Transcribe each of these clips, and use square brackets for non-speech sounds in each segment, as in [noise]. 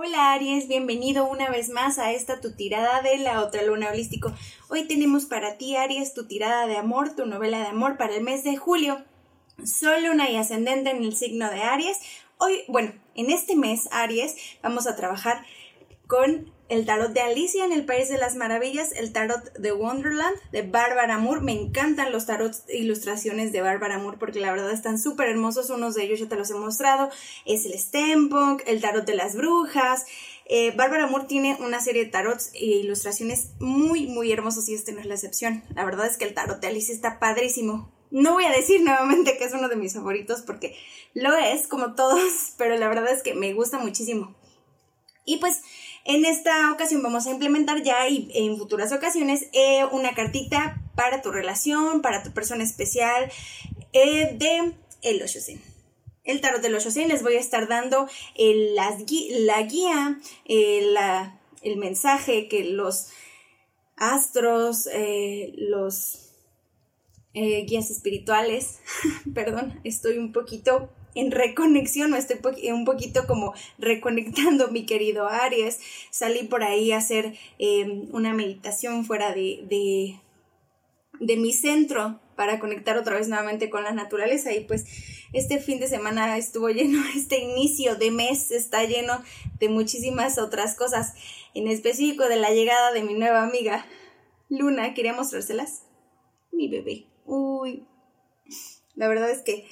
Hola Aries, bienvenido una vez más a esta tu tirada de la otra luna holístico. Hoy tenemos para ti Aries tu tirada de amor, tu novela de amor para el mes de julio. Sol, luna y ascendente en el signo de Aries. Hoy, bueno, en este mes Aries vamos a trabajar con el tarot de Alicia en el País de las Maravillas, el tarot de Wonderland de Bárbara Moore. Me encantan los tarots ilustraciones de Bárbara Moore porque la verdad están súper hermosos. Unos de ellos ya te los he mostrado. Es el Steampunk, el tarot de las brujas. Eh, Bárbara Moore tiene una serie de tarots e ilustraciones muy, muy hermosos y este no es la excepción. La verdad es que el tarot de Alicia está padrísimo. No voy a decir nuevamente que es uno de mis favoritos porque lo es como todos, [laughs] pero la verdad es que me gusta muchísimo. Y pues en esta ocasión vamos a implementar ya y en futuras ocasiones eh, una cartita para tu relación, para tu persona especial eh, de el Oshosen. El tarot del Oshosen les voy a estar dando la guía, el mensaje que los astros, eh, los guías espirituales, [laughs] perdón, estoy un poquito en reconexión, me estoy un poquito como reconectando mi querido Aries. Salí por ahí a hacer em, una meditación fuera de, de, de mi centro para conectar otra vez nuevamente con la naturaleza. Y pues este fin de semana estuvo lleno, [laughs] este inicio de mes está lleno de muchísimas otras cosas, en específico de la llegada de mi nueva amiga Luna, quería mostrárselas, mi bebé, uy, la verdad es que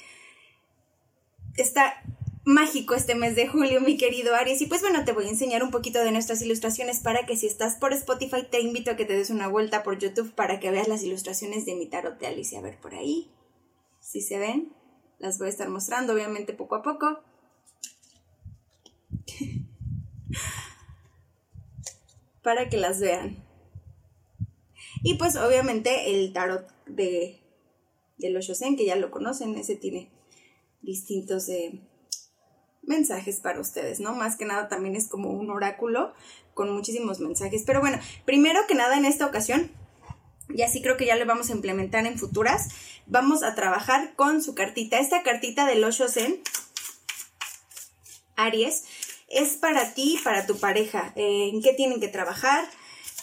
está mágico este mes de julio, mi querido Aries. Y pues bueno, te voy a enseñar un poquito de nuestras ilustraciones para que si estás por Spotify te invito a que te des una vuelta por YouTube para que veas las ilustraciones de mi tarot de Alicia. A ver por ahí. Si se ven, las voy a estar mostrando obviamente poco a poco. [laughs] para que las vean. Y pues obviamente el tarot de, de los Shosen, que ya lo conocen, ese tiene distintos mensajes para ustedes, ¿no? Más que nada también es como un oráculo con muchísimos mensajes. Pero bueno, primero que nada en esta ocasión, y así creo que ya lo vamos a implementar en futuras, vamos a trabajar con su cartita. Esta cartita del Osho Zen, Aries, es para ti, para tu pareja. Eh, ¿En qué tienen que trabajar?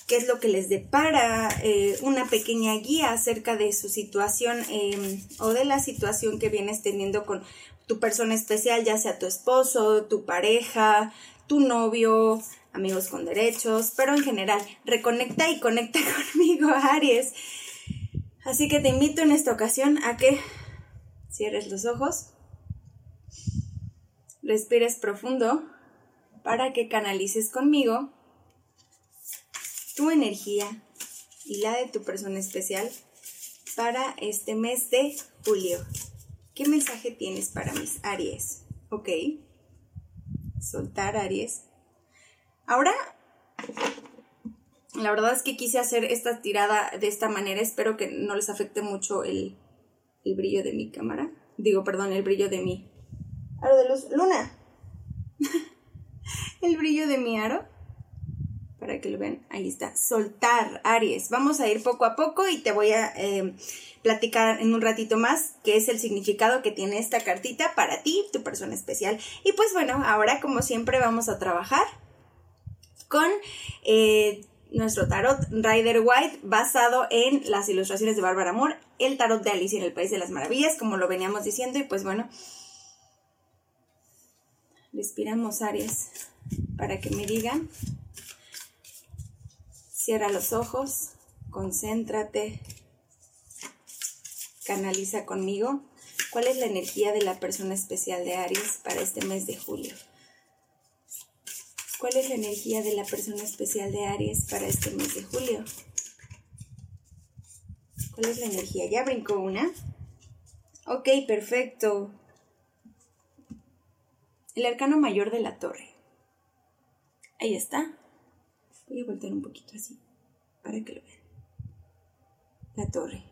Qué es lo que les depara, eh, una pequeña guía acerca de su situación em, o de la situación que vienes teniendo con tu persona especial, ya sea tu esposo, tu pareja, tu novio, amigos con derechos, pero en general, reconecta y conecta [laughs] conmigo, Aries. Así que te invito en esta ocasión a que cierres los ojos, respires profundo para que canalices conmigo tu energía y la de tu persona especial para este mes de julio. ¿Qué mensaje tienes para mis Aries? Ok. Soltar Aries. Ahora, la verdad es que quise hacer esta tirada de esta manera. Espero que no les afecte mucho el, el brillo de mi cámara. Digo, perdón, el brillo de mi aro de luz. Luna. [laughs] el brillo de mi aro para que lo vean, ahí está, soltar, Aries. Vamos a ir poco a poco y te voy a eh, platicar en un ratito más qué es el significado que tiene esta cartita para ti, tu persona especial. Y pues bueno, ahora como siempre vamos a trabajar con... Eh, nuestro tarot Rider White basado en las ilustraciones de Bárbara Moore, el tarot de Alicia en el País de las Maravillas, como lo veníamos diciendo, y pues bueno, respiramos Aries para que me digan Cierra los ojos, concéntrate, canaliza conmigo. ¿Cuál es la energía de la persona especial de Aries para este mes de julio? ¿Cuál es la energía de la persona especial de Aries para este mes de julio? ¿Cuál es la energía? ¿Ya brincó una? Ok, perfecto. El arcano mayor de la torre. Ahí está. Voy a voltear un poquito así para que lo vean. La torre.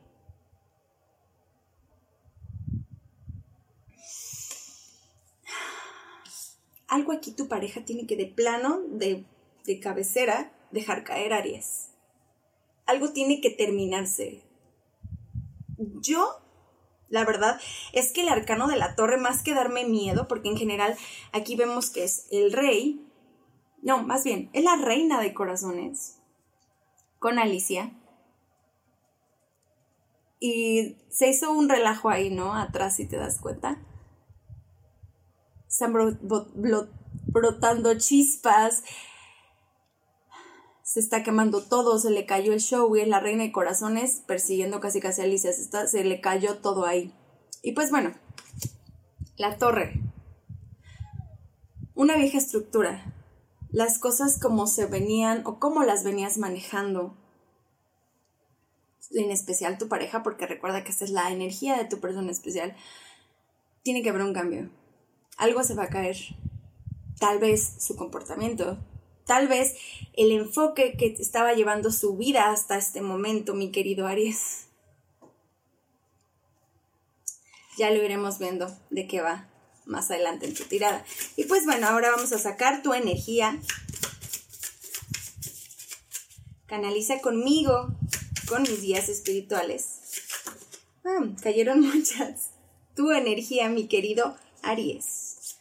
Algo aquí tu pareja tiene que de plano, de, de cabecera, dejar caer Aries. Algo tiene que terminarse. Yo la verdad es que el arcano de la torre, más que darme miedo, porque en general aquí vemos que es el rey, no, más bien, es la reina de corazones con Alicia. Y se hizo un relajo ahí, ¿no? Atrás, si te das cuenta. Están brotando chispas. Se está quemando todo, se le cayó el show y es la reina de corazones persiguiendo casi casi a Alicia. Está, se le cayó todo ahí. Y pues bueno, la torre. Una vieja estructura las cosas como se venían o cómo las venías manejando. En especial tu pareja, porque recuerda que esta es la energía de tu persona especial. Tiene que haber un cambio. Algo se va a caer. Tal vez su comportamiento. Tal vez el enfoque que estaba llevando su vida hasta este momento, mi querido Aries. Ya lo iremos viendo de qué va más adelante en tu tirada. Y pues bueno, ahora vamos a sacar tu energía. Canaliza conmigo, con mis guías espirituales. Ah, cayeron [laughs] muchas. Tu energía, mi querido Aries.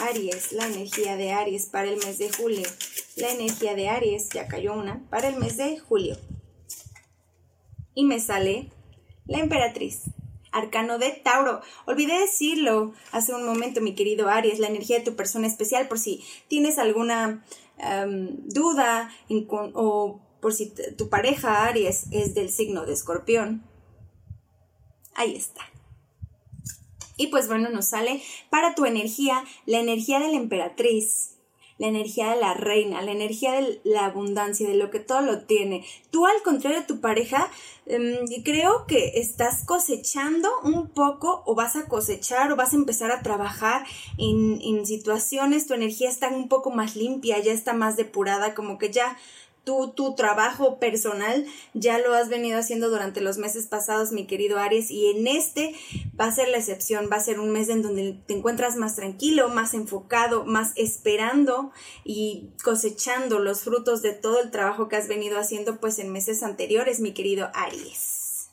Aries, la energía de Aries para el mes de julio. La energía de Aries, ya cayó una, para el mes de julio. Y me sale la emperatriz. Arcano de Tauro. Olvidé decirlo hace un momento, mi querido Aries, la energía de tu persona especial, por si tienes alguna em, duda o por si tu pareja Aries es del signo de escorpión. Ahí está. Y pues bueno, nos sale para tu energía la energía de la emperatriz la energía de la reina, la energía de la abundancia, de lo que todo lo tiene. Tú, al contrario de tu pareja, em, creo que estás cosechando un poco o vas a cosechar o vas a empezar a trabajar en, en situaciones, tu energía está un poco más limpia, ya está más depurada, como que ya tu trabajo personal ya lo has venido haciendo durante los meses pasados, mi querido Aries, y en este va a ser la excepción, va a ser un mes en donde te encuentras más tranquilo, más enfocado, más esperando y cosechando los frutos de todo el trabajo que has venido haciendo pues en meses anteriores, mi querido Aries.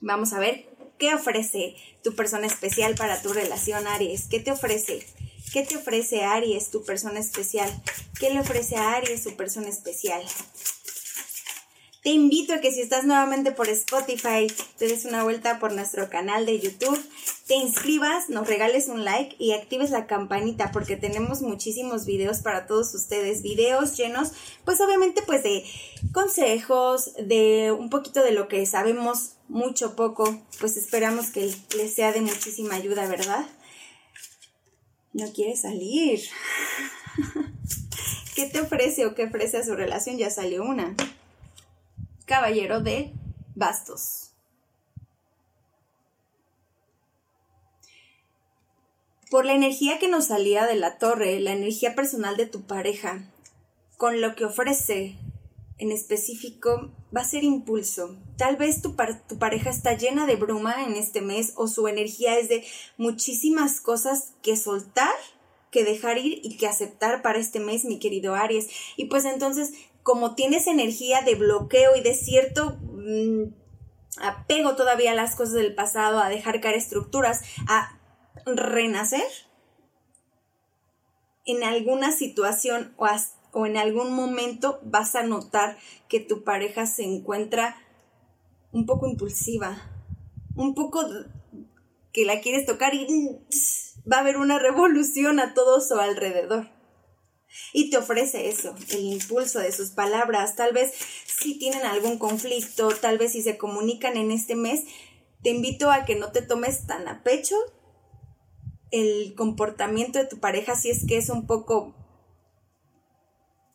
Vamos a ver qué ofrece tu persona especial para tu relación, Aries. ¿Qué te ofrece? ¿Qué te ofrece Aries, tu persona especial? ¿Qué le ofrece a Aries, su persona especial? Te invito a que si estás nuevamente por Spotify, te des una vuelta por nuestro canal de YouTube, te inscribas, nos regales un like y actives la campanita porque tenemos muchísimos videos para todos ustedes, videos llenos, pues obviamente pues de consejos, de un poquito de lo que sabemos mucho poco, pues esperamos que les sea de muchísima ayuda, ¿verdad? No quiere salir. [laughs] ¿Qué te ofrece o qué ofrece a su relación? Ya salió una. Caballero de bastos. Por la energía que nos salía de la torre, la energía personal de tu pareja, con lo que ofrece en específico va a ser impulso. Tal vez tu, tu, pareja está llena de bruma en este mes o su energía es de muchísimas cosas que soltar, que dejar ir y que aceptar para este mes, mi querido Aries. Y pues entonces, como tienes energía de bloqueo y de cierto mm, apego todavía a las cosas del pasado, a dejar caer estructuras, a renacer en alguna situación o hasta o en algún momento vas a notar que tu pareja se encuentra un poco impulsiva, un poco que la quieres tocar y va a haber una revolución a todo su alrededor. Y te ofrece eso, el impulso de sus palabras. Tal vez si tienen algún conflicto, tal vez si se comunican en este mes, te invito a que no te tomes tan a pecho el comportamiento de tu pareja si es que es un poco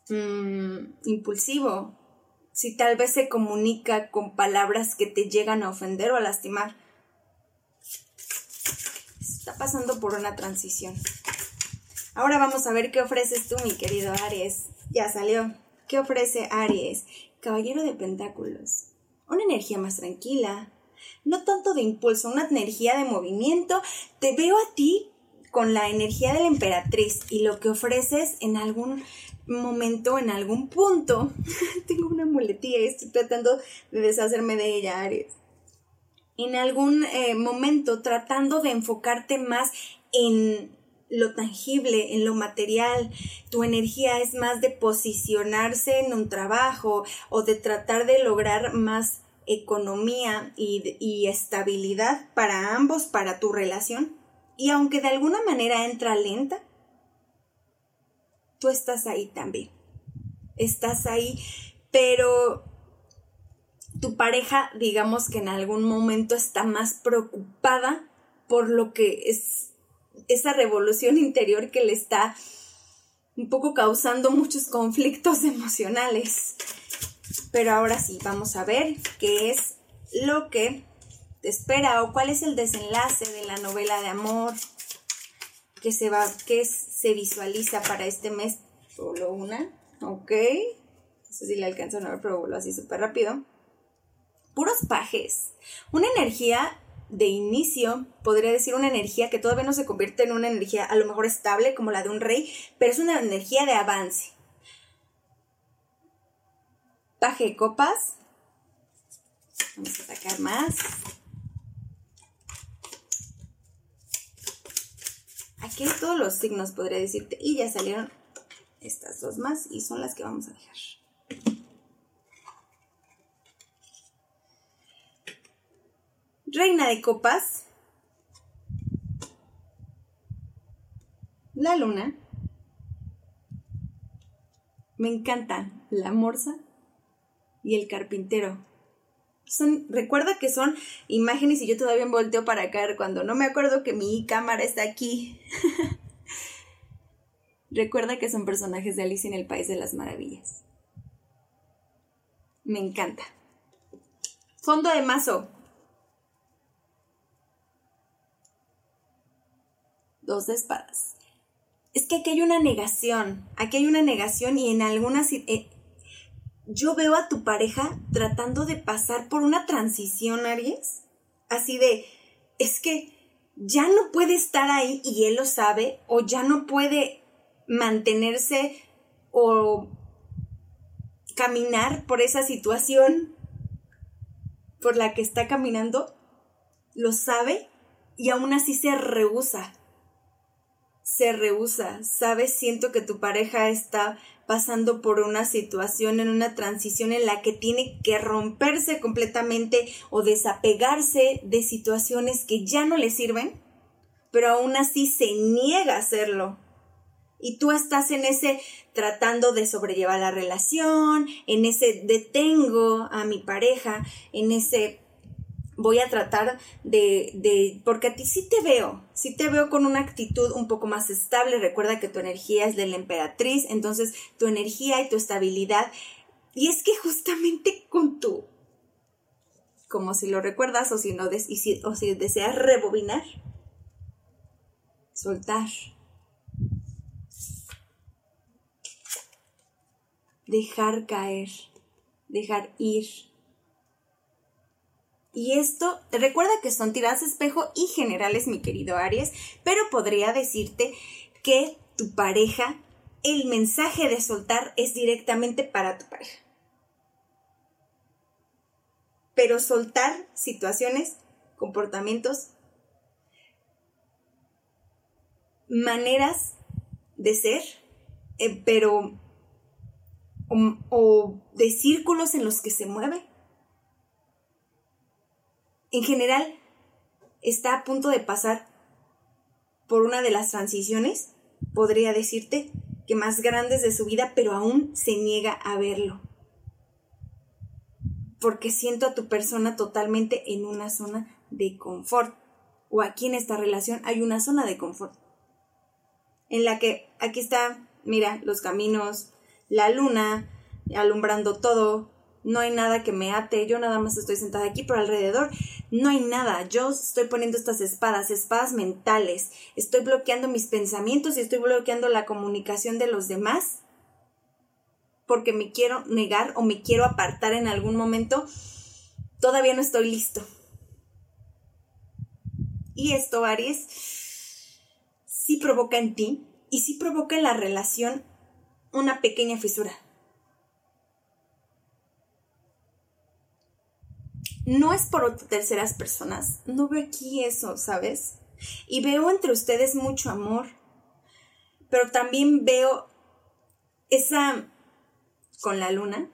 Mm, impulsivo, si tal vez se comunica con palabras que te llegan a ofender o a lastimar. Está pasando por una transición. Ahora vamos a ver qué ofreces tú, mi querido Aries. Ya salió. ¿Qué ofrece Aries? Caballero de Pentáculos. Una energía más tranquila. No tanto de impulso, una energía de movimiento. Te veo a ti con la energía de la emperatriz y lo que ofreces en algún momento, en algún punto, [laughs] tengo una muletilla y estoy tratando de deshacerme de ella, Aries. En algún eh, momento tratando de enfocarte más en lo tangible, en lo material. Tu energía es más de posicionarse en un trabajo o de tratar de lograr más economía y, y estabilidad para ambos, para tu relación. Y aunque de alguna manera entra lenta, estás ahí también. Estás ahí, pero tu pareja, digamos que en algún momento está más preocupada por lo que es esa revolución interior que le está un poco causando muchos conflictos emocionales. Pero ahora sí, vamos a ver qué es lo que te espera o cuál es el desenlace de la novela de amor que se va, que se visualiza para este mes. Solo una, ok. No sé si le alcanzan a ver, pero vuelvo así súper rápido. Puros pajes. Una energía de inicio, podría decir una energía que todavía no se convierte en una energía a lo mejor estable como la de un rey, pero es una energía de avance. Paje de copas. Vamos a sacar más. Aquí todos los signos, podría decirte. Y ya salieron estas dos más y son las que vamos a dejar. Reina de copas. La luna. Me encantan la morsa y el carpintero. Recuerda que son imágenes y yo todavía me volteo para acá cuando no me acuerdo que mi cámara está aquí. [laughs] recuerda que son personajes de Alicia en el País de las Maravillas. Me encanta. Fondo de mazo. dos de espadas. Es que aquí hay una negación, aquí hay una negación y en algunas... Eh, yo veo a tu pareja tratando de pasar por una transición, Aries, así de, es que ya no puede estar ahí y él lo sabe, o ya no puede mantenerse o caminar por esa situación por la que está caminando, lo sabe y aún así se rehúsa se rehúsa, ¿sabes? Siento que tu pareja está pasando por una situación, en una transición en la que tiene que romperse completamente o desapegarse de situaciones que ya no le sirven, pero aún así se niega a hacerlo. Y tú estás en ese tratando de sobrellevar la relación, en ese detengo a mi pareja, en ese voy a tratar de, de, porque a ti sí te veo, sí te veo con una actitud un poco más estable, recuerda que tu energía es de la emperatriz, entonces tu energía y tu estabilidad, y es que justamente con tu, como si lo recuerdas o si no, si, o si deseas rebobinar, soltar, dejar caer, dejar ir y esto, recuerda que son tiradas espejo y generales, mi querido Aries, pero podría decirte que tu pareja, el mensaje de soltar es directamente para tu pareja. Pero soltar situaciones, comportamientos, maneras de ser, eh, pero o de círculos en los que se mueve en general está a punto de pasar por una de las transiciones, podría decirte, que más grandes de su vida, pero aún se niega a verlo. Porque siento a tu persona totalmente en una zona de confort. O aquí en esta relación hay una zona de confort. En la que aquí está, mira, los caminos, la luna, alumbrando todo, no hay nada que me ate, yo nada más estoy sentada aquí, por alrededor no hay nada, yo estoy poniendo estas espadas, espadas mentales, estoy bloqueando mis pensamientos y estoy bloqueando la comunicación de los demás porque me quiero negar o me quiero apartar en algún momento, todavía no estoy listo. Y esto, Aries, sí provoca en ti y sí provoca en la relación una pequeña fisura. No es por terceras personas. No veo aquí eso, ¿sabes? Y veo entre ustedes mucho amor, pero también veo esa, con la luna,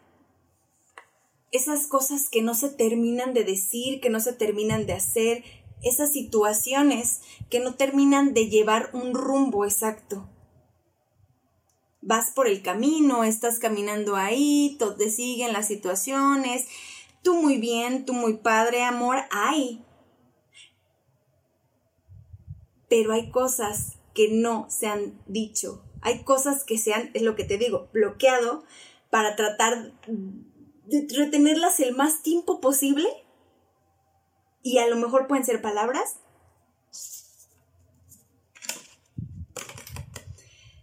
esas cosas que no se terminan de decir, que no se terminan de hacer, esas situaciones que no terminan de llevar un rumbo exacto. Vas por el camino, estás caminando ahí, te siguen las situaciones, tú muy bien, tú muy padre, amor, hay. Pero hay cosas que no se han dicho, hay cosas que se han, es lo que te digo, bloqueado para tratar de retenerlas el más tiempo posible y a lo mejor pueden ser palabras.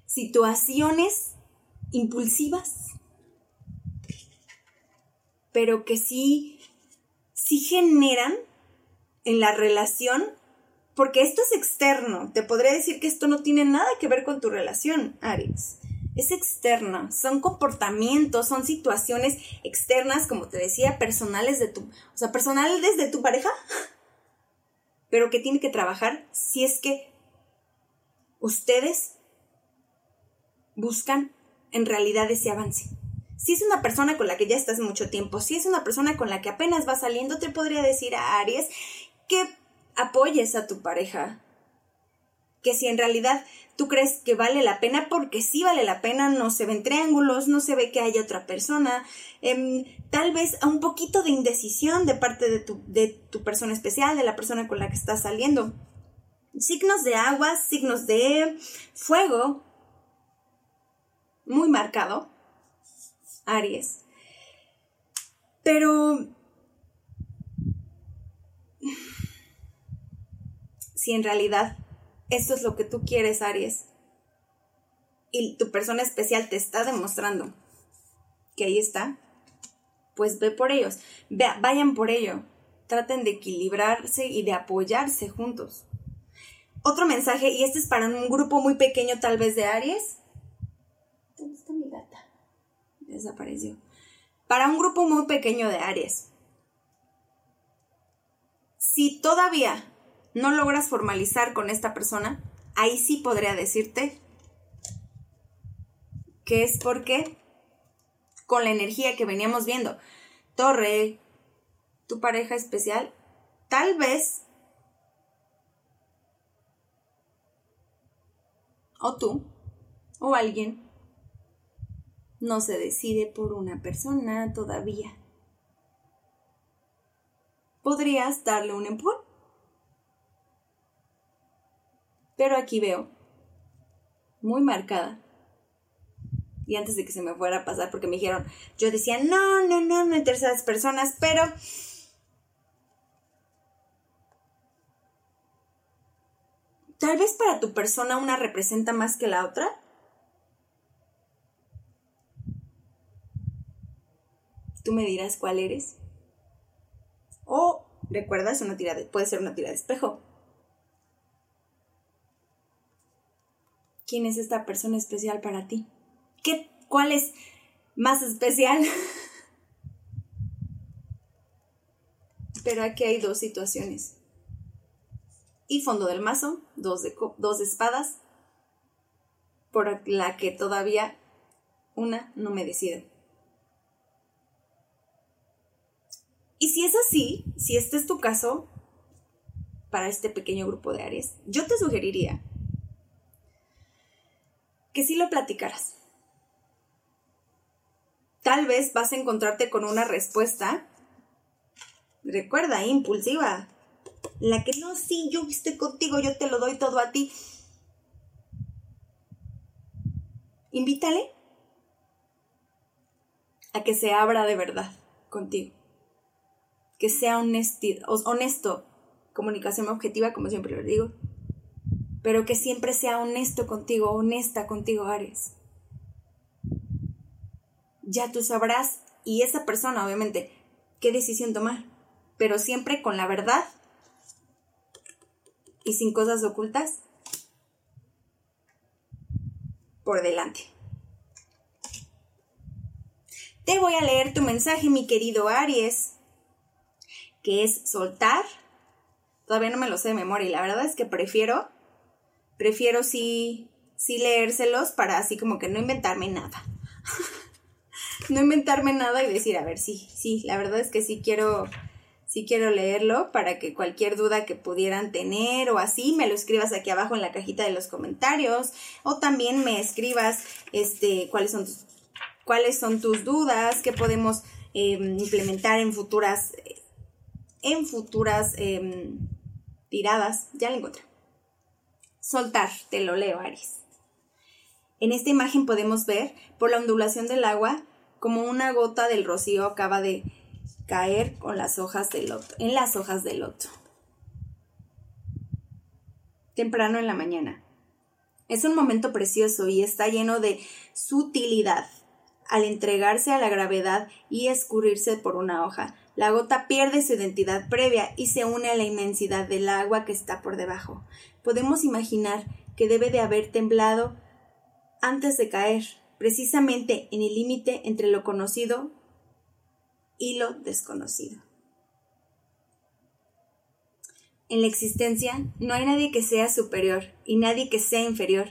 Situaciones impulsivas, pero que sí, sí generan en la relación, porque esto es externo. Te podría decir que esto no tiene nada que ver con tu relación, Aries es externa, son comportamientos, son situaciones externas, como te decía, personales de tu, o sea, personales de tu pareja, [laughs] pero que tiene que trabajar si es que ustedes buscan en realidad ese avance. Si es una persona con la que ya estás mucho tiempo, si es una persona con la que apenas va saliendo, te podría decir a Aries que apoyes a tu pareja, que si en realidad tú crees que vale la pena, porque sí vale la pena, no se ven triángulos, no se ve que haya otra persona, em, tal vez un poquito de indecisión de parte de tu, de tu persona especial, de la persona con la que estás saliendo. Signos de agua, signos de fuego, muy marcado, Aries. Pero si en realidad esto es lo que tú quieres, Aries. Y tu persona especial te está demostrando que ahí está. Pues ve por ellos. vayan por ello. Traten de equilibrarse y de apoyarse juntos. Otro mensaje, y este es para un grupo muy pequeño tal vez de Aries. ¿Dónde está mi gata? Desapareció. Para un grupo muy pequeño de Aries. Si todavía no logras formalizar con esta persona, ahí sí podría decirte que es porque con la energía que veníamos viendo, Torre, tu pareja especial, tal vez, o tú, o alguien, no se decide por una persona todavía. Podrías darle un empujón. Pero aquí veo, muy marcada. Y antes de que se me fuera a pasar, porque me dijeron, yo decía, no, no, no, no hay terceras personas, pero tal vez para tu persona una representa más que la otra. Tú me dirás cuál eres. O recuerdas una tirada, puede ser una tira de espejo. ¿Quién es esta persona especial para ti? ¿Qué, ¿Cuál es más especial? [laughs] Pero aquí hay dos situaciones. Y fondo del mazo, dos de, dos espadas, por la que todavía una no me decido. Y si es así, si este es tu caso, para este pequeño grupo de Aries, yo te sugeriría que sí lo platicaras. Tal vez vas a encontrarte con una respuesta, recuerda, impulsiva. La que no, sí, yo estoy contigo, yo te lo doy todo a ti. Invítale a que se abra de verdad contigo. Que sea honesto, comunicación objetiva, como siempre lo digo pero que siempre sea honesto contigo, honesta contigo, Aries. Ya tú sabrás, y esa persona, obviamente, qué decisión tomar, pero siempre con la verdad y sin cosas ocultas por delante. Te voy a leer tu mensaje, mi querido Aries, que es soltar. Todavía no me lo sé de memoria y la verdad es que prefiero prefiero sí sí leérselos para así como que no inventarme nada. [laughs] no inventarme nada y decir, a ver, sí, sí, la verdad es que sí quiero, sí quiero leerlo para que cualquier duda que pudieran tener o así me lo escribas aquí abajo en la cajita de los comentarios o también me escribas este cuáles son tus, cuáles son tus dudas, qué podemos em, implementar en futuras en futuras em, tiradas. Ya lo encontré. Soltar, te lo leo, Aries. En esta imagen podemos ver, por la ondulación del agua, como una gota del rocío acaba de caer con las hojas del loto, en las hojas del loto. Temprano en la mañana. Es un momento precioso y está lleno de sutilidad. Al entregarse a la gravedad y escurrirse por una hoja, la gota pierde su identidad previa y se une a la inmensidad del agua que está por debajo. Podemos imaginar que debe de haber temblado antes de caer, precisamente en el límite entre lo conocido y lo desconocido. En la existencia no hay nadie que sea superior y nadie que sea inferior.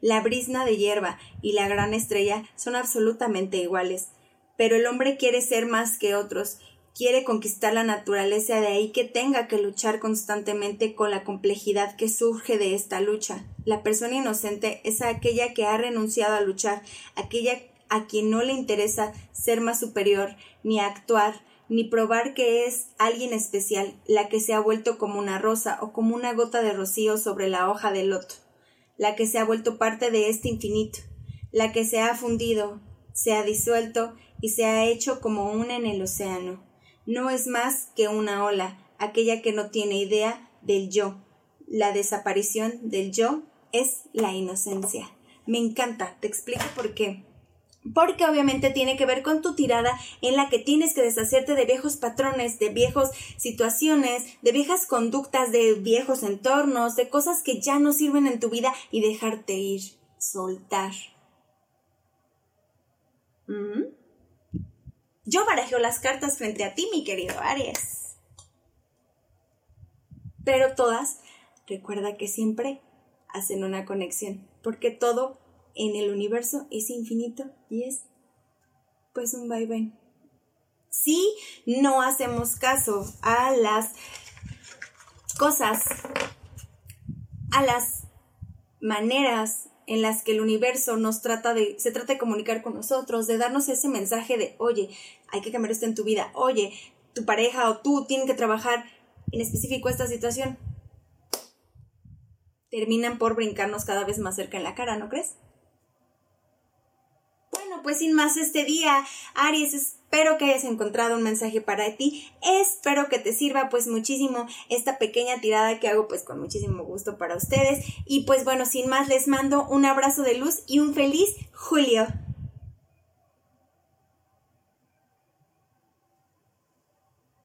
La brisna de hierba y la gran estrella son absolutamente iguales, pero el hombre quiere ser más que otros quiere conquistar la naturaleza, de ahí que tenga que luchar constantemente con la complejidad que surge de esta lucha. La persona inocente es aquella que ha renunciado a luchar, aquella a quien no le interesa ser más superior, ni actuar, ni probar que es alguien especial, la que se ha vuelto como una rosa o como una gota de rocío sobre la hoja del loto, la que se ha vuelto parte de este infinito, la que se ha fundido, se ha disuelto y se ha hecho como una en el océano no es más que una ola, aquella que no tiene idea del yo. La desaparición del yo es la inocencia. Me encanta, te explico por qué. Porque obviamente tiene que ver con tu tirada en la que tienes que deshacerte de viejos patrones, de viejas situaciones, de viejas conductas, de viejos entornos, de cosas que ya no sirven en tu vida y dejarte ir, soltar. ¿Mm? Yo barajeo las cartas frente a ti, mi querido Aries. Pero todas, recuerda que siempre hacen una conexión, porque todo en el universo es infinito y es pues un bye. Si no hacemos caso a las cosas, a las maneras en las que el universo nos trata de, se trata de comunicar con nosotros, de darnos ese mensaje de, oye, hay que cambiar esto en tu vida, oye, tu pareja o tú tienen que trabajar en específico esta situación, terminan por brincarnos cada vez más cerca en la cara, ¿no crees? Bueno, pues sin más este día, Aries, espero que hayas encontrado un mensaje para ti. Espero que te sirva pues muchísimo esta pequeña tirada que hago pues con muchísimo gusto para ustedes. Y pues bueno, sin más les mando un abrazo de luz y un feliz Julio.